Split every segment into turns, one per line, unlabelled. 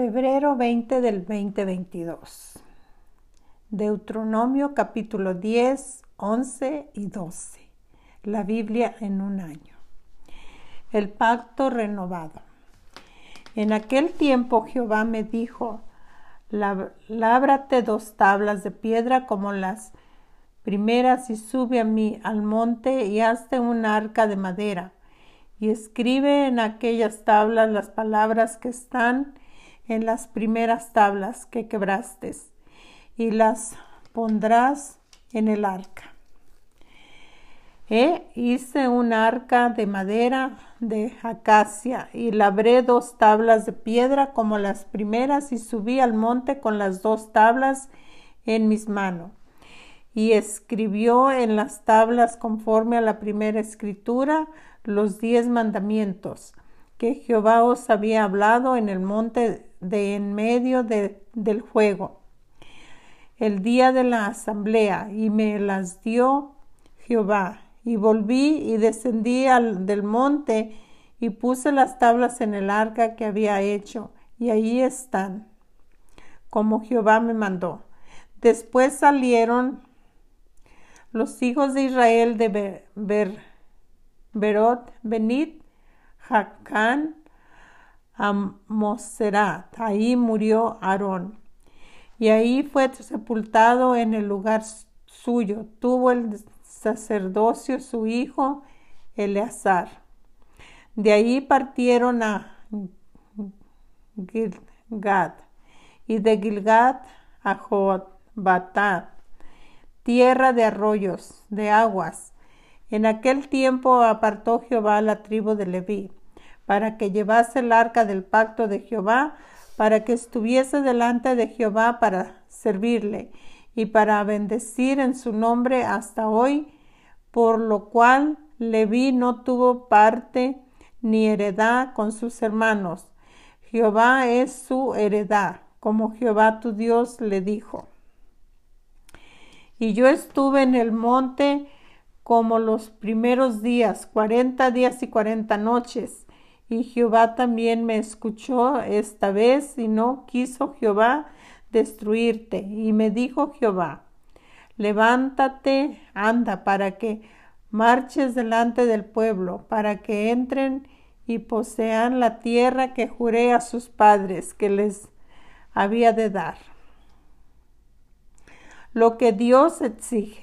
Febrero 20 del 2022. Deuteronomio capítulo 10, 11 y 12. La Biblia en un año. El pacto renovado. En aquel tiempo Jehová me dijo, lábrate dos tablas de piedra como las primeras y sube a mí al monte y hazte un arca de madera y escribe en aquellas tablas las palabras que están en las primeras tablas que quebraste y las pondrás en el arca. Hice un arca de madera de acacia y labré dos tablas de piedra como las primeras y subí al monte con las dos tablas en mis manos. Y escribió en las tablas conforme a la primera escritura los diez mandamientos que Jehová os había hablado en el monte de en medio del juego, el día de la asamblea, y me las dio Jehová. Y volví y descendí al, del monte y puse las tablas en el arca que había hecho, y ahí están, como Jehová me mandó. Después salieron los hijos de Israel de Ber, Berot, Benit, Jacán, a Moserat. Ahí murió Aarón. Y ahí fue sepultado en el lugar suyo. Tuvo el sacerdocio su hijo Eleazar. De ahí partieron a Gilgad y de Gilgad a Jotbatá, tierra de arroyos, de aguas. En aquel tiempo apartó Jehová la tribu de Leví para que llevase el arca del pacto de Jehová, para que estuviese delante de Jehová para servirle y para bendecir en su nombre hasta hoy, por lo cual Leví no tuvo parte ni heredad con sus hermanos. Jehová es su heredad, como Jehová tu Dios le dijo. Y yo estuve en el monte como los primeros días, cuarenta días y cuarenta noches, y Jehová también me escuchó esta vez y no quiso Jehová destruirte. Y me dijo Jehová, levántate, anda, para que marches delante del pueblo, para que entren y posean la tierra que juré a sus padres que les había de dar. Lo que Dios exige.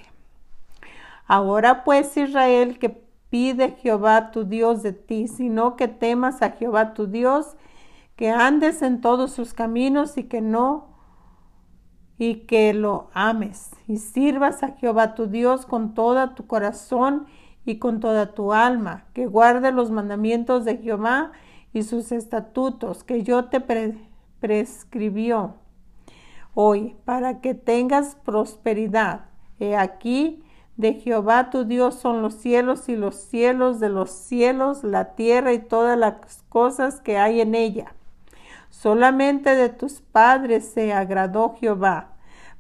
Ahora pues Israel que pide Jehová tu Dios de ti, sino que temas a Jehová tu Dios, que andes en todos sus caminos y que no y que lo ames y sirvas a Jehová tu Dios con toda tu corazón y con toda tu alma, que guarde los mandamientos de Jehová y sus estatutos que yo te prescribió hoy, para que tengas prosperidad. He aquí, de Jehová tu Dios son los cielos y los cielos de los cielos, la tierra y todas las cosas que hay en ella. Solamente de tus padres se agradó Jehová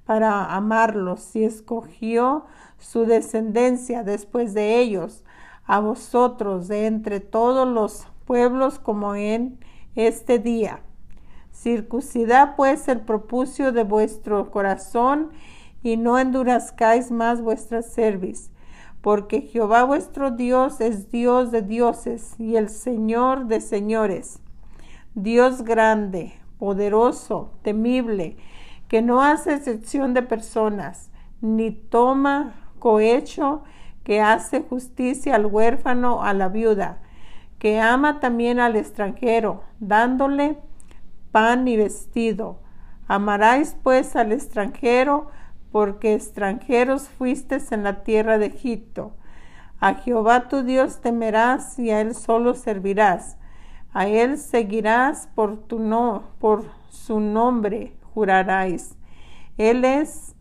para amarlos y escogió su descendencia después de ellos, a vosotros de entre todos los pueblos como en este día. Circuncidad pues el propucio de vuestro corazón y no endurezcáis más vuestra cerviz, porque Jehová vuestro Dios es Dios de dioses y el Señor de señores, Dios grande, poderoso, temible, que no hace excepción de personas, ni toma cohecho, que hace justicia al huérfano, a la viuda, que ama también al extranjero, dándole pan y vestido. Amaráis pues al extranjero, porque extranjeros fuisteis en la tierra de Egipto. A Jehová tu Dios temerás y a él solo servirás. A él seguirás por tu no, por su nombre juraráis. Él es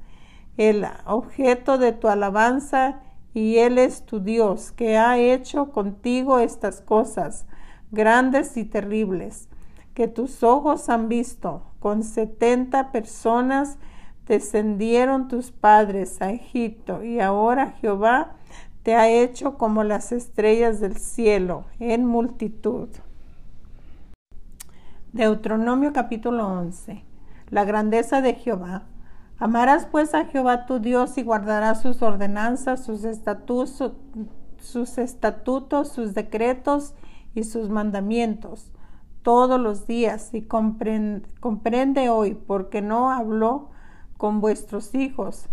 el objeto de tu alabanza y él es tu Dios que ha hecho contigo estas cosas grandes y terribles que tus ojos han visto con setenta personas descendieron tus padres a Egipto y ahora Jehová te ha hecho como las estrellas del cielo en multitud. Deuteronomio capítulo 11. La grandeza de Jehová. Amarás pues a Jehová tu Dios y guardarás sus ordenanzas, sus estatutos, sus estatutos, sus decretos y sus mandamientos todos los días y comprende, comprende hoy porque no habló con vuestros hijos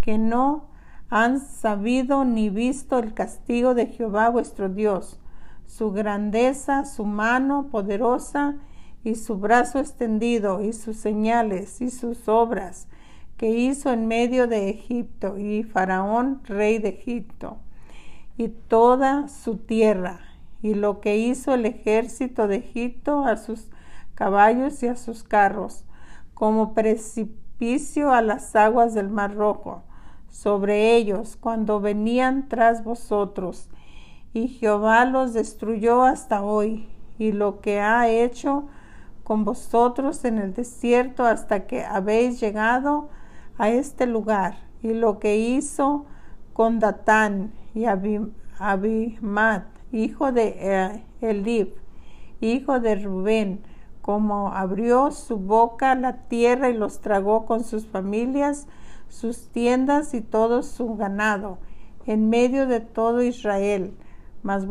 que no han sabido ni visto el castigo de Jehová vuestro Dios, su grandeza, su mano poderosa y su brazo extendido, y sus señales y sus obras que hizo en medio de Egipto, y Faraón, rey de Egipto, y toda su tierra, y lo que hizo el ejército de Egipto a sus caballos y a sus carros, como a las aguas del Mar Rojo, sobre ellos cuando venían tras vosotros. Y Jehová los destruyó hasta hoy, y lo que ha hecho con vosotros en el desierto hasta que habéis llegado a este lugar, y lo que hizo con Datán y Abimad, hijo de eh, Elib, hijo de Rubén, como abrió su boca la tierra y los tragó con sus familias, sus tiendas y todo su ganado, en medio de todo Israel mas,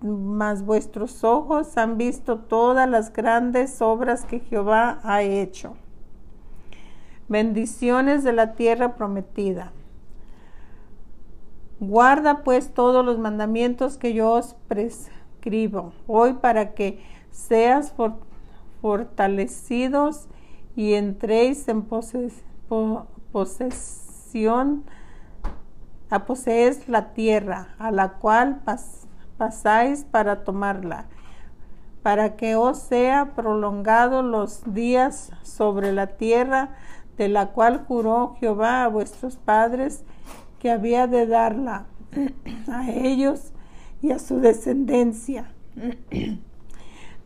mas vuestros ojos han visto todas las grandes obras que Jehová ha hecho. Bendiciones de la tierra prometida. Guarda pues todos los mandamientos que yo os prescribo hoy para que seas fortalecidos y entréis en posesión a poseer la tierra a la cual pas pasáis para tomarla, para que os sea prolongado los días sobre la tierra de la cual juró Jehová a vuestros padres que había de darla a ellos y a su descendencia.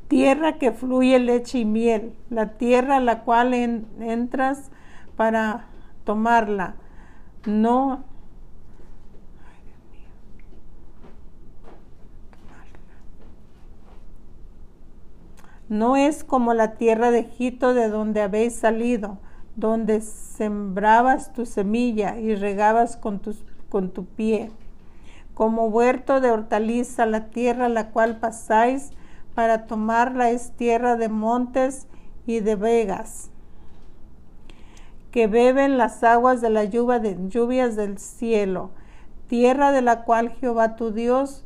tierra que fluye leche y miel, la tierra a la cual entras para tomarla. No No es como la tierra de Egipto de donde habéis salido, donde sembrabas tu semilla y regabas con, con tu pie. Como huerto de hortaliza, la tierra a la cual pasáis para tomarla es tierra de montes y de vegas, que beben las aguas de la lluvia de, lluvias del cielo, tierra de la cual Jehová tu Dios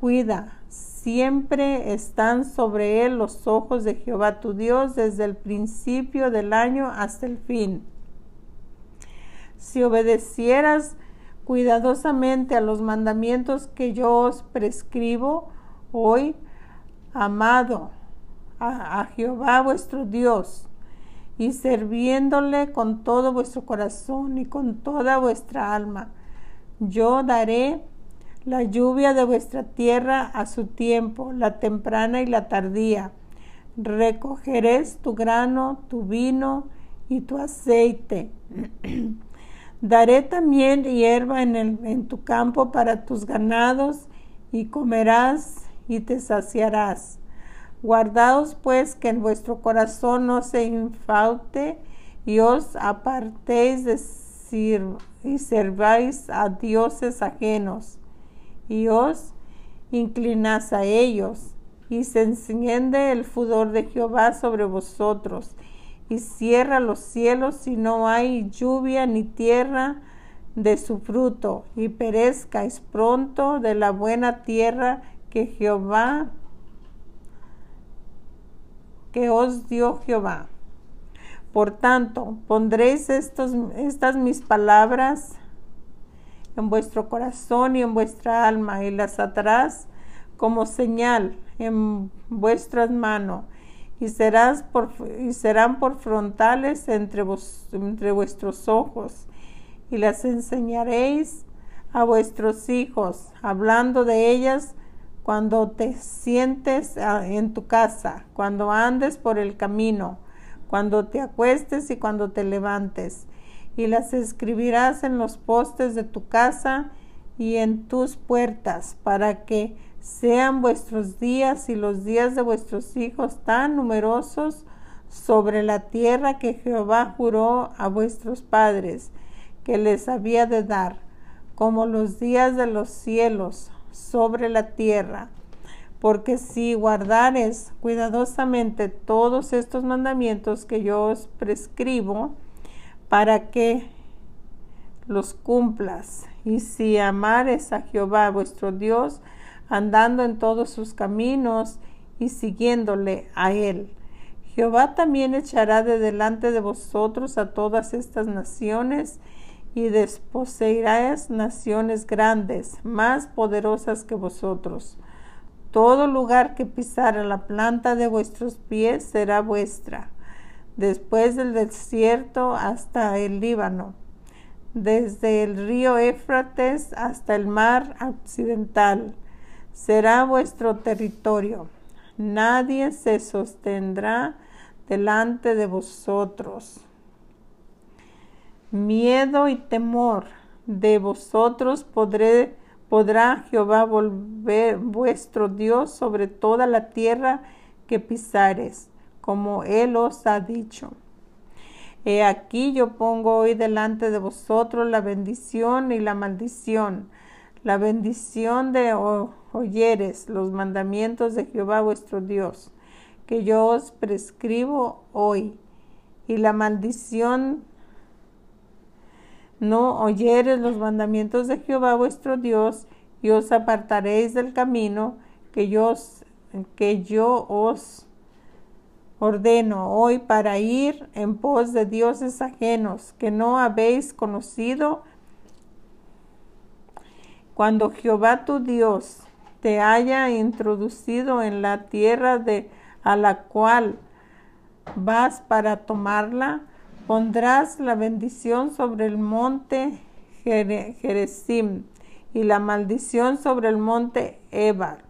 cuida siempre están sobre él los ojos de Jehová tu Dios desde el principio del año hasta el fin. Si obedecieras cuidadosamente a los mandamientos que yo os prescribo hoy, amado a, Jehová vuestro Dios, y sirviéndole con todo vuestro corazón y con toda vuestra alma, yo daré la lluvia de vuestra tierra a su tiempo, la temprana y la tardía. Recogeréis tu grano, tu vino y tu aceite. Daré también hierba en, el, en tu campo para tus ganados y comerás y te saciarás. Guardaos pues que en vuestro corazón no se infaute y os apartéis de y serváis a dioses ajenos y os inclinás a ellos, y se enciende el furor de Jehová sobre vosotros, y cierra los cielos y no hay lluvia ni tierra de su fruto, y perezcáis pronto de la buena tierra que Jehová, que os dio Jehová. Por tanto, pondréis estos, estas mis palabras en vuestro corazón y en vuestra alma y las atarás como señal en vuestras manos y, por, y serán por frontales entre, entre vuestros ojos y las enseñaréis a vuestros hijos, hablando de ellas cuando te sientes ah, en tu casa, cuando andes por el camino, cuando te acuestes y cuando te levantes y las escribirás en los postes de tu casa y en tus puertas, para que sean vuestros días y los días de vuestros hijos tan numerosos sobre la tierra que Jehová juró a vuestros padres que les había de dar, como los días de los cielos sobre la tierra. Porque si guardares cuidadosamente todos estos mandamientos que yo os prescribo, para que los cumplas, y si amares a Jehová vuestro Dios, andando en todos sus caminos y siguiéndole a él. Jehová también echará de delante de vosotros a todas estas naciones y desposeerás naciones grandes, más poderosas que vosotros. Todo lugar que pisara la planta de vuestros pies será vuestra, después del desierto hasta el Líbano, desde el río Éfrates hasta el mar occidental, será vuestro territorio. Nadie se sostendrá delante de vosotros miedo y temor de vosotros podré, podrá Jehová volver vuestro Dios sobre toda la tierra que pisares, como Él os ha dicho. He aquí yo pongo hoy delante de vosotros la bendición y la maldición. La bendición de oyeres los mandamientos de Jehová vuestro Dios, que yo os prescribo hoy, y la maldición no oyeres los mandamientos de Jehová vuestro Dios y os apartaréis del camino que yo, os ordeno hoy para ir en pos de dioses ajenos que no habéis conocido. Cuando Jehová tu Dios te haya introducido en la tierra de a la cual vas para tomarla, Pondrás la bendición sobre el monte Jerezim y la maldición sobre el monte Ebar,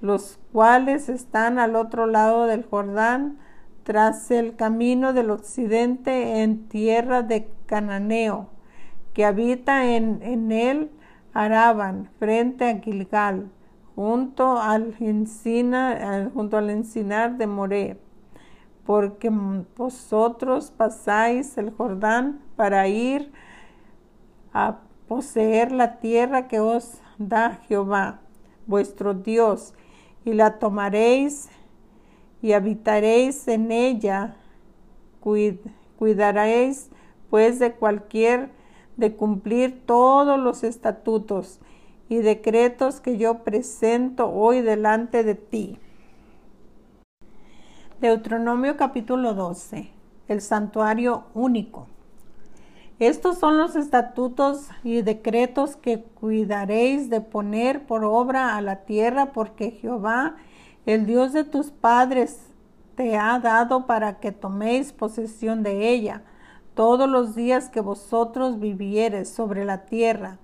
los cuales están al otro lado del Jordán, tras el camino del occidente en tierra de Cananeo, que habita en, en él Araban, frente a Gilgal, junto al, encina, junto al encinar de Moré porque vosotros pasáis el Jordán para ir a poseer la tierra que os da Jehová, vuestro Dios, y la tomaréis y habitaréis en ella. cuidaréis pues de cualquier de cumplir todos los estatutos y decretos que yo presento hoy delante de ti. Deuteronomio capítulo 12. El santuario único. Estos son los estatutos y decretos que cuidaréis de poner por obra a la tierra, porque Jehová, el Dios de tus padres, te ha dado para que toméis posesión de ella todos los días que vosotros viviereis sobre la tierra.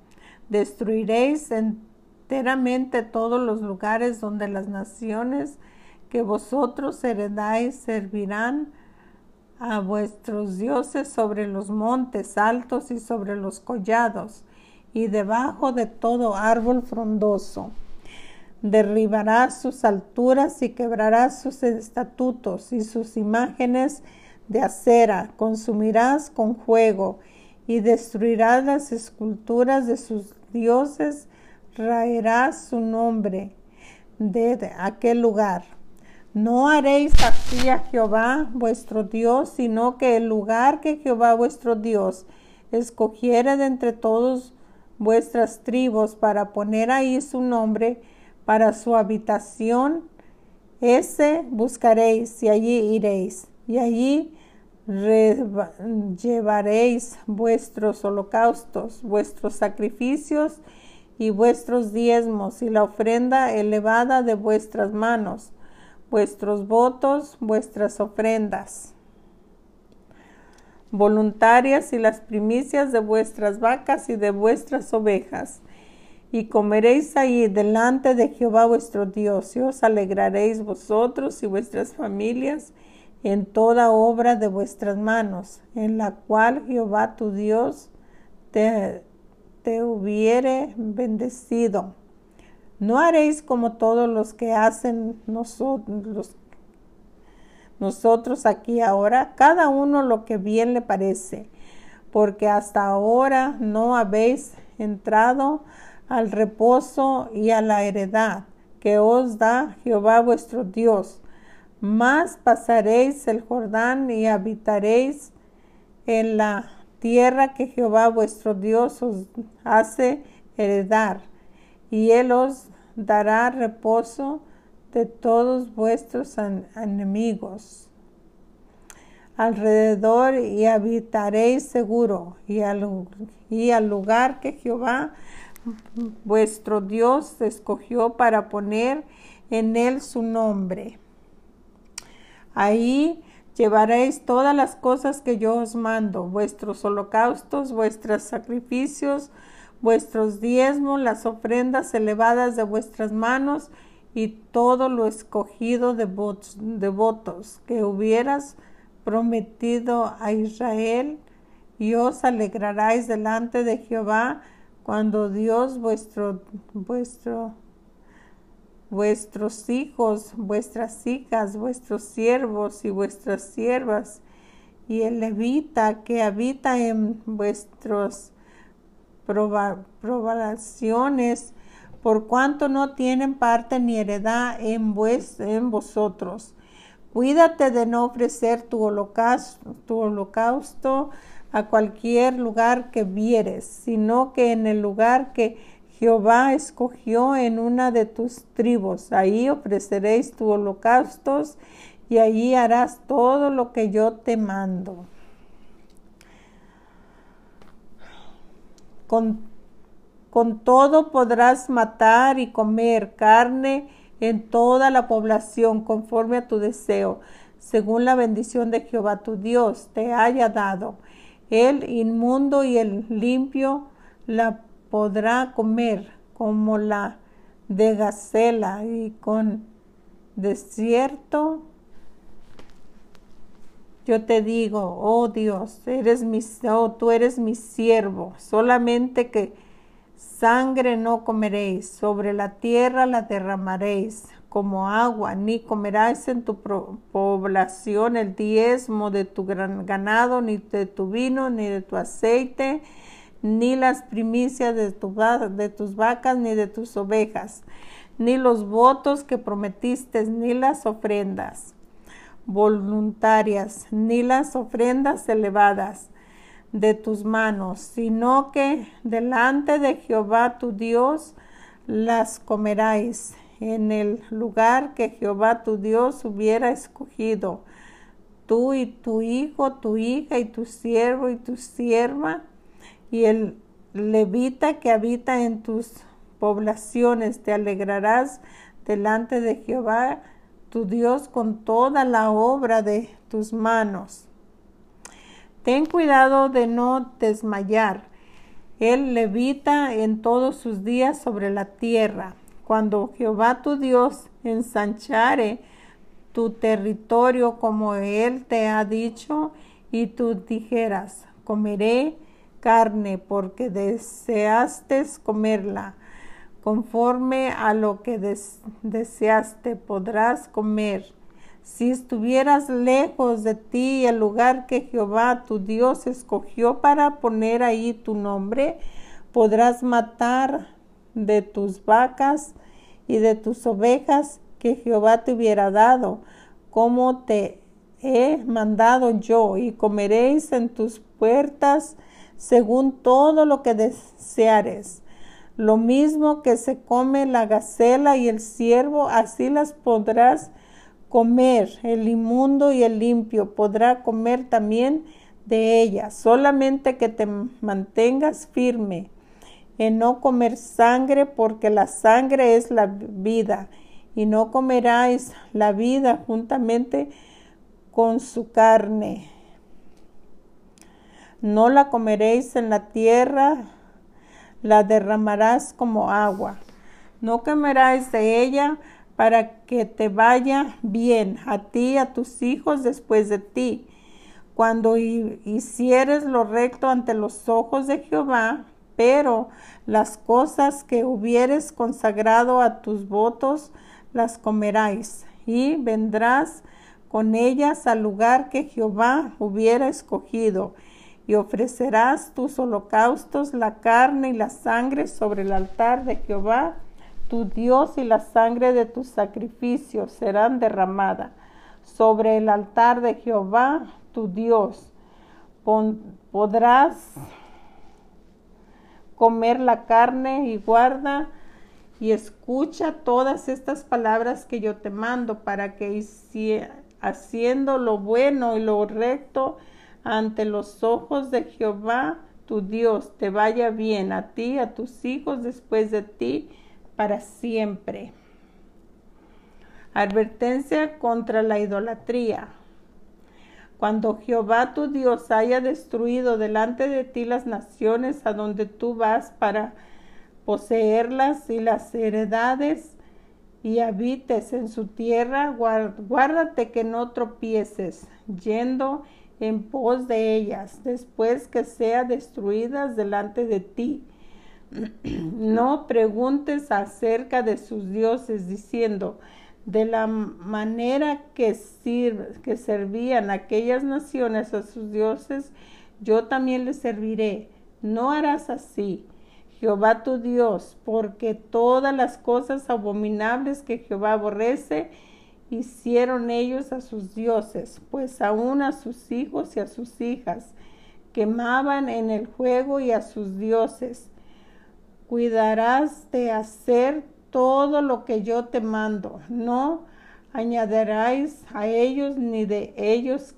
Destruiréis enteramente todos los lugares donde las naciones que vosotros heredáis servirán a vuestros dioses sobre los montes altos y sobre los collados y debajo de todo árbol frondoso. Derribarás sus alturas y quebrarás sus estatutos y sus imágenes de acera, consumirás con fuego y destruirás las esculturas de sus dioses, raerás su nombre. De aquel lugar no haréis así a Jehová vuestro Dios, sino que el lugar que Jehová vuestro Dios escogiere de entre todos vuestras tribus para poner ahí su nombre para su habitación, ese buscaréis y allí iréis, y allí llevaréis vuestros holocaustos, vuestros sacrificios y vuestros diezmos y la ofrenda elevada de vuestras manos vuestros votos, vuestras ofrendas voluntarias y las primicias de vuestras vacas y de vuestras ovejas. Y comeréis ahí delante de Jehová vuestro Dios, y os alegraréis vosotros y vuestras familias en toda obra de vuestras manos, en la cual Jehová tu Dios te, te hubiere bendecido No haréis como todos los que hacen nosotros, nosotros aquí ahora, cada uno lo que bien le parece, porque hasta ahora no habéis entrado al reposo y a la heredad que os da Jehová vuestro Dios. Mas pasaréis el Jordán y habitaréis en la tierra que Jehová vuestro Dios os hace heredar, y él os dará reposo de todos vuestros enemigos alrededor y habitaréis seguro y al, lugar que Jehová vuestro Dios escogió para poner en él su nombre. Ahí llevaréis todas las cosas que yo os mando, vuestros holocaustos, vuestros sacrificios, vuestros diezmos, las ofrendas elevadas de vuestras manos y todo lo escogido de, votos que hubieras prometido a Israel, y os alegraréis delante de Jehová cuando Dios vuestro, vuestro, vuestros hijos, vuestras hijas, vuestros siervos y vuestras siervas, y el levita que habita en vuestros probaciones, por cuanto no tienen parte ni heredad en, en vosotros. Cuídate de no ofrecer tu holocausto, tu a cualquier lugar que vieres, sino que en el lugar que Jehová escogió en una de tus tribus, ahí ofreceréis tus holocaustos y allí harás todo lo que yo te mando. Con, con todo podrás matar y comer carne en toda la población conforme a tu deseo, según la bendición de Jehová tu Dios te haya dado. El inmundo y el limpio la podrá comer como la de gacela y con desierto. Yo te digo, oh Dios, eres mi, oh, tú eres mi siervo, solamente que Sangre no comeréis, sobre la tierra la derramaréis. Como agua, ni comerás en tu población el diezmo de tu gran ganado, ni de tu vino, ni de tu aceite, ni las primicias de, de tus vacas, ni de tus ovejas, ni los votos que prometiste, ni las ofrendas voluntarias, ni las ofrendas elevadas de tus manos, sino que delante de Jehová tu Dios las comeráis en el lugar que Jehová tu Dios hubiera escogido, tú y tu hijo, tu hija y tu siervo y tu sierva, y el levita que habita en tus poblaciones, te alegrarás delante de Jehová tu Dios con toda la obra de tus manos Ten cuidado de no desmayar. Él levita en todos sus días sobre la tierra. Cuando Jehová tu Dios ensanchare tu territorio como Él te ha dicho, y tú dijeras, comeré carne porque deseaste comerla. Conforme a lo que deseaste podrás comer si estuvieras lejos de ti el lugar que Jehová tu Dios escogió para poner ahí tu nombre, podrás matar de tus vacas y de tus ovejas que Jehová te hubiera dado, como te he mandado yo, y comeréis en tus puertas según todo lo que deseares. Lo mismo que se come la gacela y el ciervo, así las podrás comer, el inmundo y el limpio podrá comer también de ella, solamente que te mantengas firme en no comer sangre, porque la sangre es la vida, y no comeráis la vida juntamente con su carne. No la comeréis en la tierra, la derramarás como agua. No comeráis de ella, para que te vaya bien a ti y a tus hijos después de ti. Cuando hicieres lo recto ante los ojos de Jehová, Pero las cosas que hubieres consagrado a tus votos, las comeráis, y vendrás con ellas al lugar que Jehová hubiera escogido, y ofrecerás tus holocaustos, la carne y la sangre sobre el altar de Jehová, tu Dios, y la sangre de tus sacrificios serán derramada sobre el altar de Jehová, tu Dios. podrás comer la carne y guarda y escucha todas estas palabras que yo te mando para que haciendo lo bueno y lo recto ante los ojos de Jehová tu Dios te vaya bien a ti, a tus hijos después de ti, para siempre. Advertencia contra la idolatría. Cuando Jehová tu Dios haya destruido delante de ti las naciones a donde tú vas para poseerlas y las heredades y habites en su tierra, guárdate que no tropieces yendo en pos de ellas después que sean destruidas delante de ti. No preguntes acerca de sus dioses diciendo, de la manera que, servían aquellas naciones a sus dioses, yo también les serviré. No harás así, Jehová tu Dios, porque todas las cosas abominables que Jehová aborrece, hicieron ellos a sus dioses, pues aún a sus hijos y a sus hijas quemaban en el juego y a sus dioses. Cuidarás de hacer todo lo que yo te mando. No añadiráis a ellos ni de ellos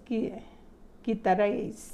quitaréis.